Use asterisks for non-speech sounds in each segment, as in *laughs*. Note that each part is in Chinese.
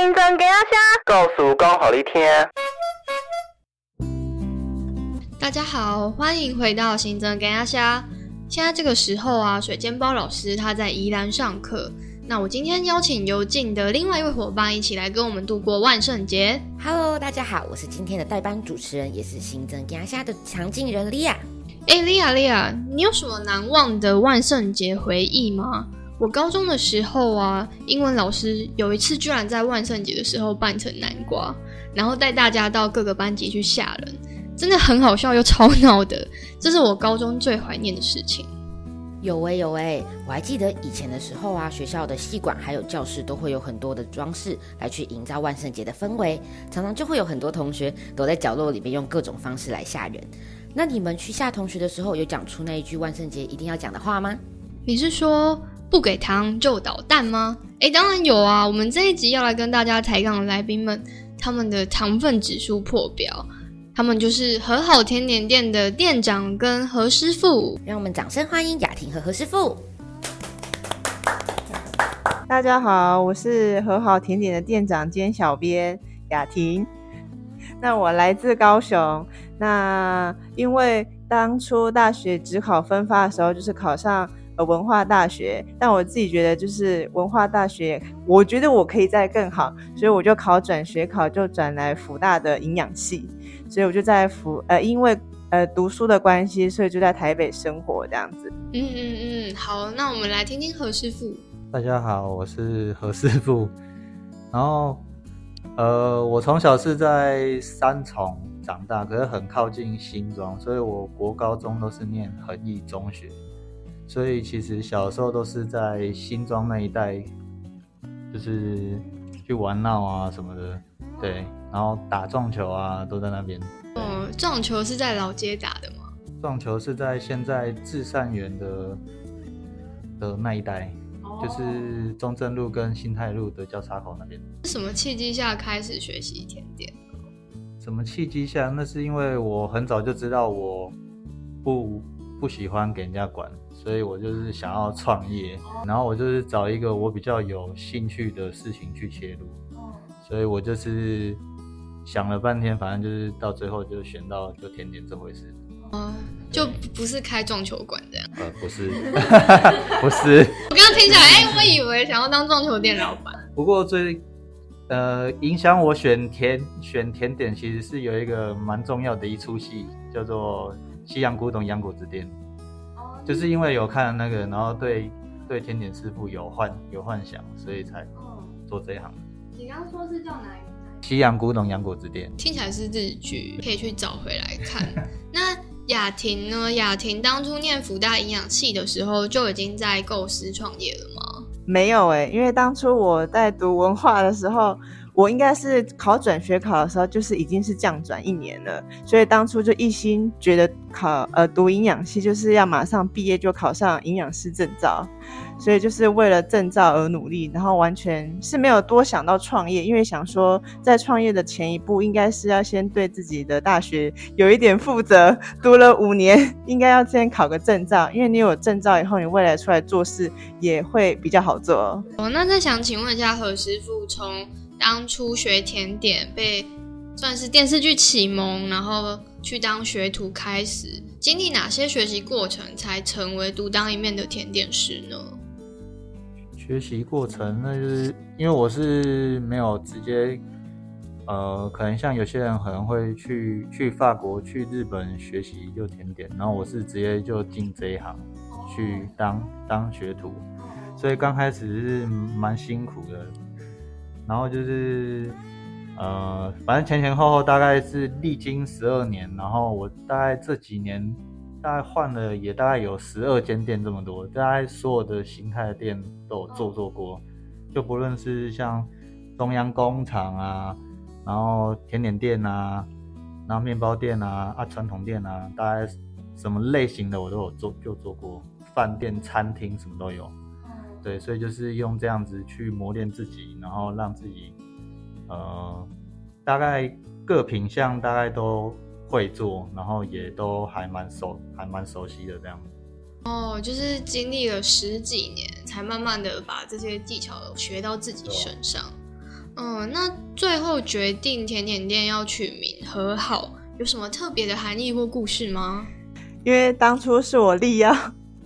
新增给阿虾，告诉刚好一天。大家好，欢迎回到新增给阿虾。现在这个时候啊，水煎包老师他在宜兰上课。那我今天邀请尤静的另外一位伙伴一起来跟我们度过万圣节。Hello，大家好，我是今天的代班主持人，也是新增压下的常进人莉亚。哎，莉亚莉亚，你有什么难忘的万圣节回忆吗？我高中的时候啊，英文老师有一次居然在万圣节的时候扮成南瓜，然后带大家到各个班级去吓人，真的很好笑又超闹的，这是我高中最怀念的事情。有诶、有诶、我还记得以前的时候啊，学校的系馆还有教室都会有很多的装饰来去营造万圣节的氛围，常常就会有很多同学躲在角落里面用各种方式来吓人。那你们去吓同学的时候，有讲出那一句万圣节一定要讲的话吗？你是说不给糖就捣蛋吗？诶，当然有啊！我们这一集要来跟大家抬杠的来宾们，他们的糖分指数破表，他们就是和好甜点店的店长跟何师傅。让我们掌声欢迎雅婷和何师傅。大家好，我是和好甜点的店长兼小编雅婷。那我来自高雄。那因为当初大学只考分发的时候，就是考上呃文化大学，但我自己觉得就是文化大学，我觉得我可以再更好，所以我就考转学考，就转来福大的营养系。所以我就在福呃，因为呃读书的关系，所以就在台北生活这样子。嗯嗯嗯，好，那我们来听听何师傅。大家好，我是何师傅。然后，呃，我从小是在三重长大，可是很靠近新庄，所以我国高中都是念恒毅中学。所以其实小时候都是在新庄那一带，就是去玩闹啊什么的，对，然后打撞球啊都在那边。哦，撞球是在老街打的吗？撞球是在现在至善园的的那一带。就是中正路跟新泰路的交叉口那边。什么契机下开始学习甜点？什么契机下？那是因为我很早就知道我不不喜欢给人家管，所以我就是想要创业。然后我就是找一个我比较有兴趣的事情去切入。所以我就是想了半天，反正就是到最后就选到就甜点这回事。哦，就不是开撞球馆这样。呃，不是，*laughs* 不是。我刚刚听起来，哎、我以为想要当撞球店老板。不过最呃影响我选甜选甜点，其实是有一个蛮重要的一出戏，叫做《西洋古董洋果子店》。哦。就是因为有看那个，然后对对甜点师傅有幻有幻想，所以才做这一行。你刚刚说是叫哪一个？西洋古董洋果子店听起来是日剧，可以去找回来看。那雅婷呢？雅婷当初念福大营养系的时候，就已经在构思创业了吗？没有哎、因为当初我在读文化的时候，我应该是考转学考的时候，就是已经是降转一年了，所以当初就一心觉得考呃读营养系就是要马上毕业就考上营养师证照，所以就是为了证照而努力，然后完全是没有多想到创业，因为想说在创业的前一步应该是要先对自己的大学有一点负责，读了五年应该要先考个证照，因为你有证照以后，你未来出来做事也会比较好做哦。那再想请问一下何师傅，从当初学甜点被算是电视剧启蒙，然后去当学徒开始，经历哪些学习过程才成为独当一面的甜点师呢？学习过程，那就是因为我是没有直接，呃，可能像有些人可能会去去法国、去日本学习就甜点，然后我是直接就进这一行去当当学徒，所以刚开始是蛮辛苦的，然后就是呃，反正前前后后大概是历经十二年，然后我大概这几年大概换了也大概有十二间店这么多，大概所有的形态的店都有做做过，就不论是像中央工厂啊，然后甜点店啊，然后面包店啊，啊传统店啊，大概什么类型的我都有做，就做过，饭店、餐厅什么都有。对，所以就是用这样子去磨练自己，然后让自己，呃，大概各品相大概都会做，然后也都还蛮熟，还蛮熟悉的这样。哦，就是经历了十几年，才慢慢的把这些技巧学到自己身上。嗯，那最后决定甜点店要取名和好，有什么特别的含义或故事吗？因为当初是我力邀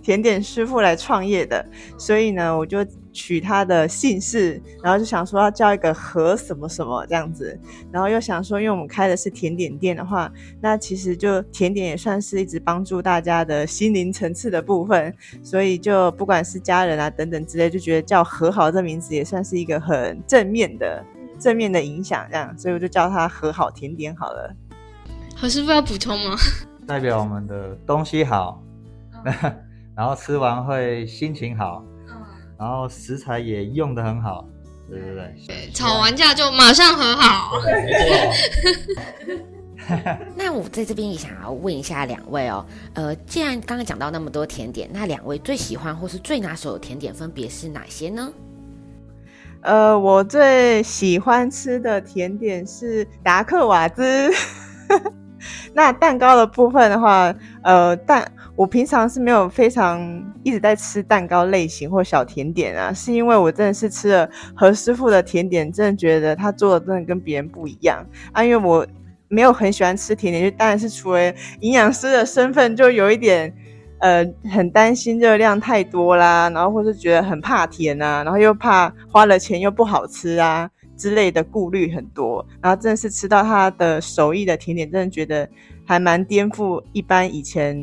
甜点师傅来创业的，所以呢，我就取他的姓氏，然后就想说要叫一个和什么什么这样子，然后又想说，因为我们开的是甜点店的话，那其实就甜点也算是一直帮助大家的心灵层次的部分，所以就不管是家人啊等等之类，就觉得叫和好这名字也算是一个很正面的正面的影响，这样，所以我就叫他和好甜点好了。何师傅要补充吗？*laughs* 代表我们的东西好，然后吃完会心情好，然后食材也用的很好，对对对。对，吵完架就马上和好。*laughs* 那我在这边也想要问一下两位哦，呃，既然刚刚讲到那么多甜点，那两位最喜欢或是最拿手的甜点分别是哪些呢？呃，我最喜欢吃的甜点是达克瓦兹。*laughs* 那蛋糕的部分的话，呃，蛋我平常是没有非常一直在吃蛋糕类型或小甜点啊，是因为我真的是吃了何师傅的甜点，真的觉得他做的真的跟别人不一样啊。因为我没有很喜欢吃甜点，就当然是除了营养师的身份，就有一点呃很担心热量太多啦，然后或是觉得很怕甜啊，然后又怕花了钱又不好吃啊。之类的顾虑很多，然后真的是吃到他的手艺的甜点，真的觉得还蛮颠覆一般以前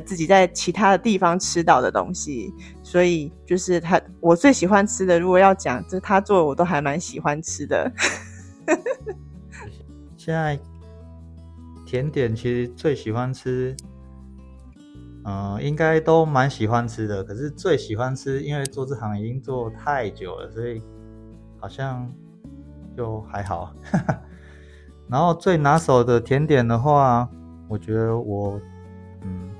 自己在其他的地方吃到的东西。所以就是他我最喜欢吃的，如果要讲，就是他做的我都还蛮喜欢吃的。*laughs* 现在甜点其实最喜欢吃，嗯，应该都蛮喜欢吃的。可是最喜欢吃，因为做这行已经做太久了，所以好像。就还好，*laughs* 然后最拿手的甜点的话，我觉得我嗯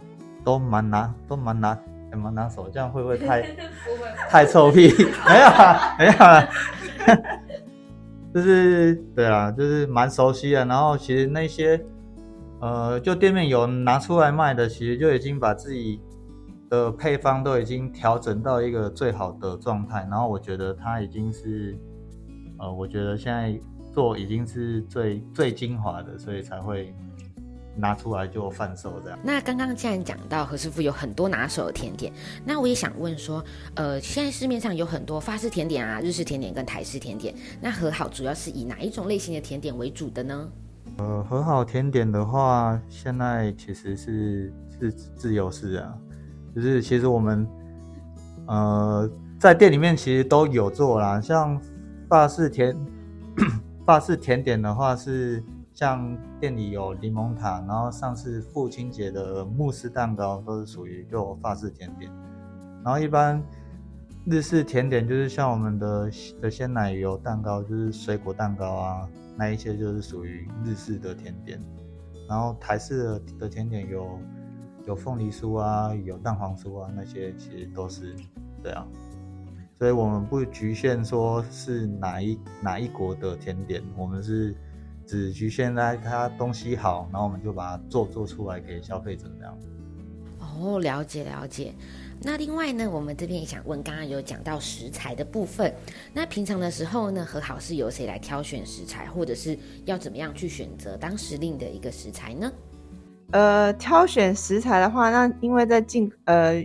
都蛮拿都蛮拿蛮拿手，这样会不会太 *laughs* 太臭屁？*laughs* 没有啊，没有啊，*laughs* 就是对啊，就是蛮熟悉的。然后其实那些呃，就店面有拿出来卖的，其实就已经把自己的配方都已经调整到一个最好的状态。然后我觉得它已经是。呃，我觉得现在做已经是最最精华的，所以才会拿出来就贩售这样。那刚刚既然讲到何师傅有很多拿手的甜点，那我也想问说，呃，现在市面上有很多法式甜点啊、日式甜点跟台式甜点，那和好主要是以哪一种类型的甜点为主的呢？呃，和好甜点的话，现在其实是是自由式啊，就是其实我们呃在店里面其实都有做啦，像。法式甜，*coughs* 法式甜点的话是像店里有柠檬塔，然后上次父亲节的慕斯蛋糕都是属于就法式甜点。然后一般日式甜点就是像我们的的鲜奶油蛋糕，就是水果蛋糕啊，那一些就是属于日式的甜点。然后台式的的甜点有有凤梨酥啊，有蛋黄酥啊，那些其实都是这样。所以我们不局限说是哪一哪一国的甜点，我们是只局限在它东西好，然后我们就把它做做出来给消费者这样。哦，了解了解。那另外呢，我们这边也想问，刚刚有讲到食材的部分，那平常的时候呢，和好是由谁来挑选食材，或者是要怎么样去选择当时令的一个食材呢？呃，挑选食材的话，那因为在进呃。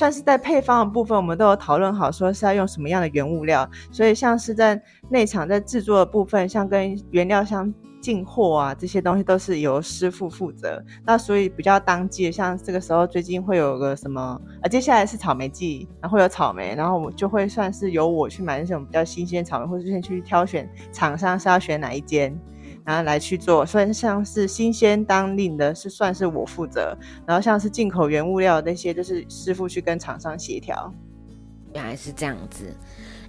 算是在配方的部分，我们都有讨论好，说是要用什么样的原物料。所以像是在内场在制作的部分，像跟原料相进货啊这些东西，都是由师傅负责。那所以比较当季，像这个时候最近会有个什么啊，接下来是草莓季，然后有草莓，然后我就会算是由我去买那种比较新鲜草莓，或者先去挑选厂商是要选哪一间。然后来去做，所以像是新鲜当令的，是算是我负责；然后像是进口原物料那些，就是师傅去跟厂商协调。原来是这样子，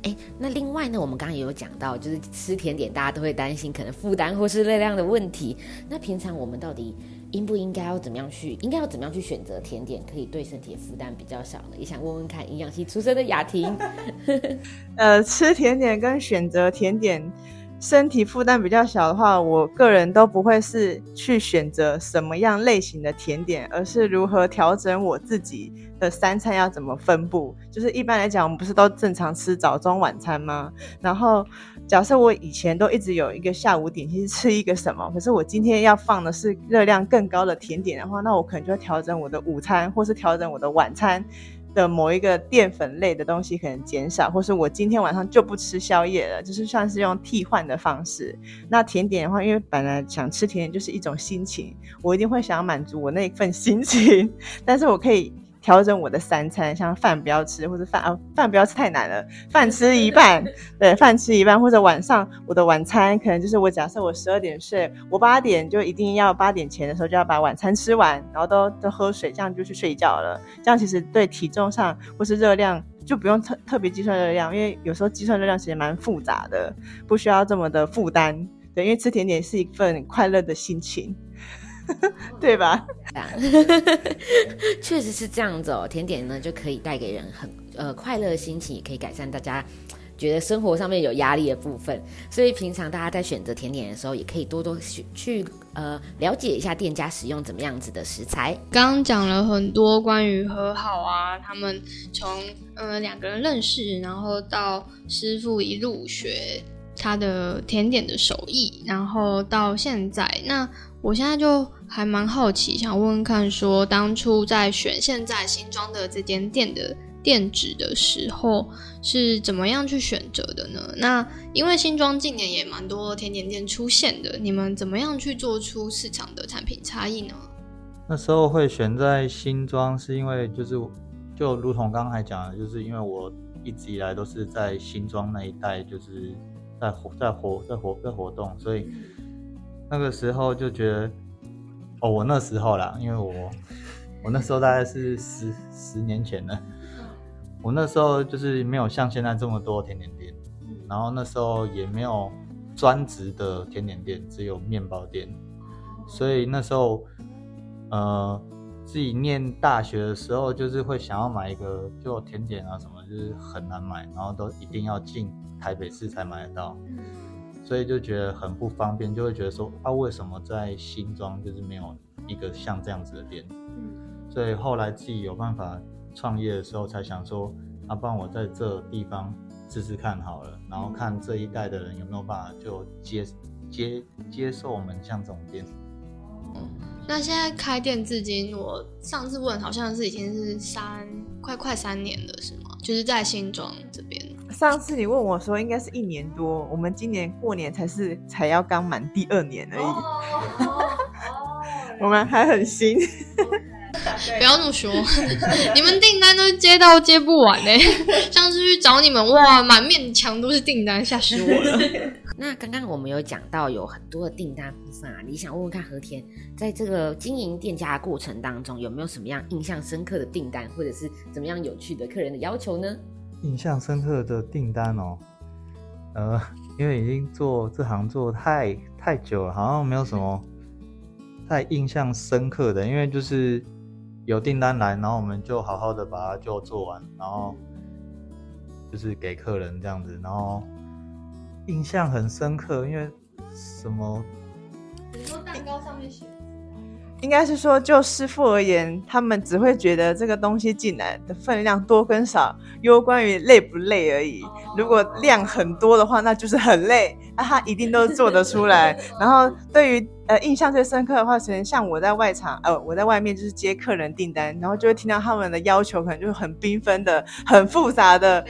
哎，那另外呢，我们刚刚也有讲到，就是吃甜点，大家都会担心可能负担或是热量的问题。那平常我们到底应不应该要怎么样去，应该要怎么样去选择甜点，可以对身体负担比较少呢？也想问问看营养系出身的雅婷，*laughs* 呃，吃甜点跟选择甜点。身体负担比较小的话，我个人都不会是去选择什么样类型的甜点，而是如何调整我自己的三餐要怎么分布。就是一般来讲，我们不是都正常吃早中晚餐吗？然后假设我以前都一直有一个下午点心吃一个什么，可是我今天要放的是热量更高的甜点的话，那我可能就会调整我的午餐，或是调整我的晚餐。的某一个淀粉类的东西可能减少，或是我今天晚上就不吃宵夜了，就是算是用替换的方式。那甜点的话，因为本来想吃甜点就是一种心情，我一定会想要满足我那份心情，*laughs* 但是我可以。调整我的三餐，像饭不要吃，或者饭啊饭不要吃太难了，饭吃一半，*laughs* 对，饭吃一半，或者晚上我的晚餐可能就是我假设我十二点睡，我八点就一定要八点前的时候就要把晚餐吃完，然后都都喝水，这样就去睡觉了。这样其实对体重上或是热量就不用特特别计算热量，因为有时候计算热量其实蛮复杂的，不需要这么的负担。对，因为吃甜点是一份快乐的心情。*laughs* 对吧？*laughs* 确实是这样子哦。甜点呢，就可以带给人很呃快乐的心情，也可以改善大家觉得生活上面有压力的部分。所以平常大家在选择甜点的时候，也可以多多去去呃了解一下店家使用怎么样子的食材。刚刚讲了很多关于和好啊，他们从呃两个人认识，然后到师傅一路学他的甜点的手艺，然后到现在那。我现在就还蛮好奇，想问问看，说当初在选现在新装的这间店的店址的时候，是怎么样去选择的呢？那因为新庄近年也蛮多甜点店出现的，你们怎么样去做出市场的产品差异呢？那时候会选在新庄，是因为就是就如同刚才讲的，就是因为我一直以来都是在新庄那一带，就是在活在活在活在活动，所以。那个时候就觉得，哦，我那时候啦，因为我我那时候大概是十十年前了，我那时候就是没有像现在这么多甜点店，然后那时候也没有专职的甜点店，只有面包店，所以那时候呃自己念大学的时候，就是会想要买一个就甜点啊什么，就是很难买，然后都一定要进台北市才买得到。所以就觉得很不方便，就会觉得说啊，为什么在新庄就是没有一个像这样子的店？嗯，所以后来自己有办法创业的时候，才想说啊，不然我在这地方试试看好了，然后看这一代的人有没有办法就接接接受我们像这种店。哦，那现在开店至今，我上次问好像是已经是三快快三年了，是吗？就是在新庄这边。上次你问我说，应该是一年多。我们今年过年才是才要刚满第二年而已，*laughs* 我们还很新。不要这么说，*laughs* 你们订单都接到接不完嘞。*laughs* 上次去找你们，哇，满面墙都是订单，吓死我了。那刚刚我们有讲到有很多的订单部分啊，你想问问看和田，在这个经营店家的过程当中，有没有什么样印象深刻的订单，或者是怎么样有趣的客人的要求呢？印象深刻的订单哦，呃，因为已经做这行做太太久了，好像没有什么 *laughs* 太印象深刻的。因为就是有订单来，然后我们就好好的把它就做完，然后就是给客人这样子。然后印象很深刻，因为什么？你说蛋糕上面写。应该是说，就师傅而言，他们只会觉得这个东西进来的分量多跟少，攸关于累不累而已。如果量很多的话，那就是很累，那他一定都做得出来。*laughs* 然后对于呃印象最深刻的话，可能像我在外场，呃我在外面就是接客人订单，然后就会听到他们的要求，可能就是很缤纷的、很复杂的。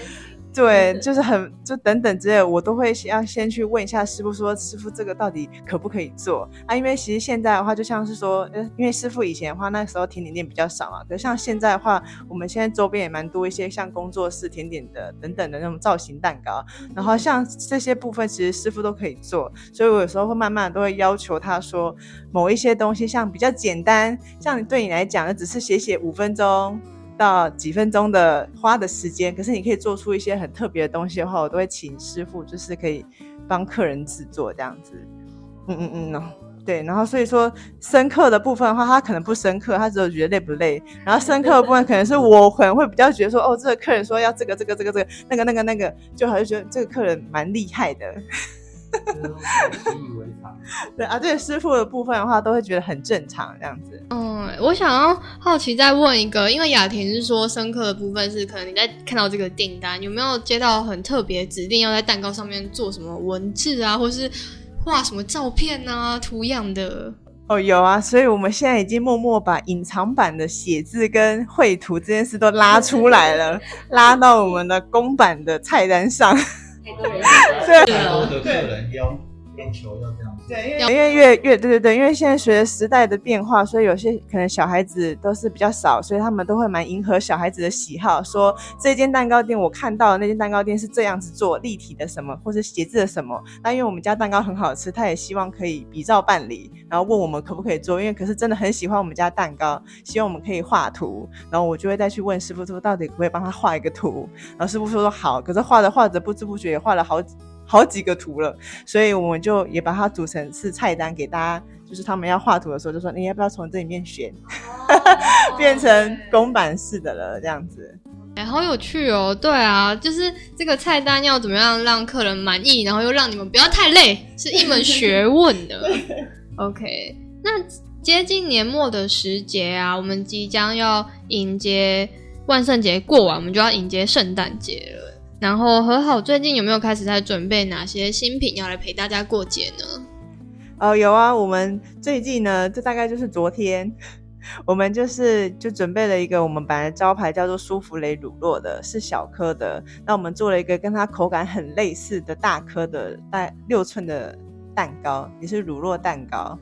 对，就是很就等等之类，我都会要先去问一下师傅，说师傅这个到底可不可以做啊？因为其实现在的话，就像是说，呃，因为师傅以前的话，那时候甜点店比较少嘛。可像现在的话，我们现在周边也蛮多一些像工作室甜点的等等的那种造型蛋糕，然后像这些部分，其实师傅都可以做。所以我有时候会慢慢都会要求他说，某一些东西像比较简单，像对你来讲，只是写写五分钟。到几分钟的花的时间，可是你可以做出一些很特别的东西的话，我都会请师傅，就是可以帮客人制作这样子。嗯嗯嗯，对，然后所以说深刻的部分的话，他可能不深刻，他只有觉得累不累。然后深刻的部分可能是我可能会比较觉得说，哦，这个客人说要这个这个这个这个那个那个那个，就好像觉得这个客人蛮厉害的。习以为常。对啊，对师傅的部分的话，都会觉得很正常这样子。嗯，我想要好奇再问一个，因为雅婷是说深刻的部分是可能你在看到这个订单，有没有接到很特别指定要在蛋糕上面做什么文字啊，或是画什么照片啊、图样的？哦，有啊，所以我们现在已经默默把隐藏版的写字跟绘图这件事都拉出来了，*laughs* 拉到我们的公版的菜单上。太多的客人要要求要这样子。对，因为因为越越对对对，因为现在随着时代的变化，所以有些可能小孩子都是比较少，所以他们都会蛮迎合小孩子的喜好，说这间蛋糕店我看到的那间蛋糕店是这样子做立体的什么，或是写字的什么。那因为我们家蛋糕很好吃，他也希望可以比照办理，然后问我们可不可以做，因为可是真的很喜欢我们家蛋糕，希望我们可以画图，然后我就会再去问师傅说到底可不可以帮他画一个图，然后师傅说说好，可是画着画着不知不觉也画了好几。好几个图了，所以我们就也把它组成是菜单给大家，就是他们要画图的时候就说你要不要从这里面选，*laughs* 变成公版式的了这样子。哎，好有趣哦！对啊，就是这个菜单要怎么样让客人满意，然后又让你们不要太累，是一门学问的。*laughs* OK，那接近年末的时节啊，我们即将要迎接万圣节过完，我们就要迎接圣诞节了。然后和好最近有没有开始在准备哪些新品要来陪大家过节呢？哦，有啊，我们最近呢，这大概就是昨天，我们就是就准备了一个我们本来招牌叫做舒芙蕾乳酪的，是小颗的。那我们做了一个跟它口感很类似的大颗的，大六寸的蛋糕，也是乳酪蛋糕。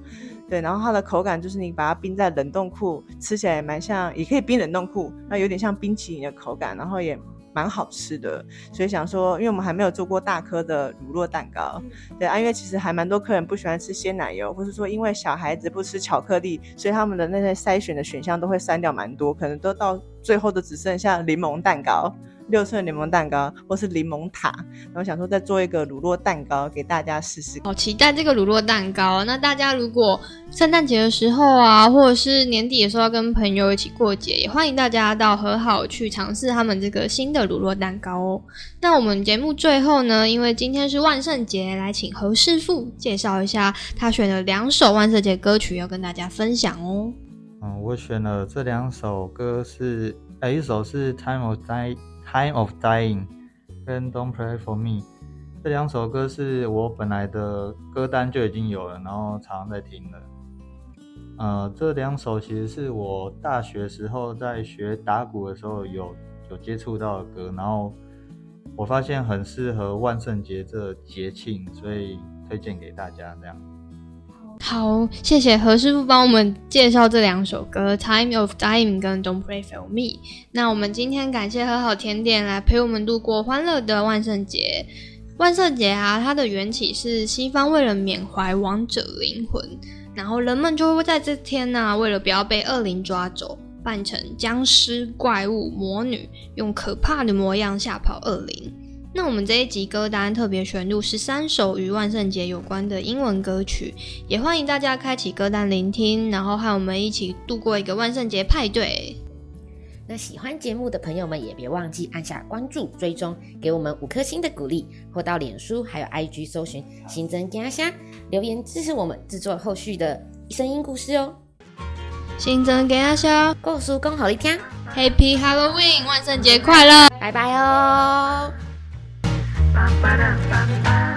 对，然后它的口感就是你把它冰在冷冻库，吃起来蛮像，也可以冰冷冻库，那有点像冰淇淋的口感，然后也。蛮好吃的，所以想说，因为我们还没有做过大颗的乳酪蛋糕，对啊，因为其实还蛮多客人不喜欢吃鲜奶油，或是说因为小孩子不吃巧克力，所以他们的那些筛选的选项都会删掉蛮多，可能都到最后都只剩下柠檬蛋糕。六寸柠檬蛋糕，或是柠檬塔，然后想说再做一个乳酪蛋糕给大家试试。好期待这个乳酪蛋糕！那大家如果圣诞节的时候啊，或者是年底的时候要跟朋友一起过节，也欢迎大家到和好去尝试他们这个新的乳酪蛋糕哦。那我们节目最后呢，因为今天是万圣节，来请何师傅介绍一下他选的两首万圣节歌曲要跟大家分享哦。嗯，我选了这两首歌是，哎，一首是《Time of Day》。Time of Dying 跟 Don't Pray for Me 这两首歌是我本来的歌单就已经有了，然后常常在听的。呃，这两首其实是我大学时候在学打鼓的时候有有接触到的歌，然后我发现很适合万圣节这节庆，所以推荐给大家这样。好，谢谢何师傅帮我们介绍这两首歌《Time of Dying》跟《Don't Pray for Me》。那我们今天感谢和好甜点来陪我们度过欢乐的万圣节。万圣节啊，它的缘起是西方为了缅怀亡者灵魂，然后人们就会在这天呢，为了不要被恶灵抓走，扮成僵尸、怪物、魔女，用可怕的模样吓跑恶灵。那我们这一集歌单特别选入十三首与万圣节有关的英文歌曲，也欢迎大家开启歌单聆听，然后和我们一起度过一个万圣节派对。那喜欢节目的朋友们也别忘记按下关注、追踪，给我们五颗星的鼓励，或到脸书还有 IG 搜寻新增加虾留言支持我们制作后续的声音故事哦。新增加虾，告诉更好一天，Happy Halloween，万圣节快乐，拜拜哦。ba ba da ba ba.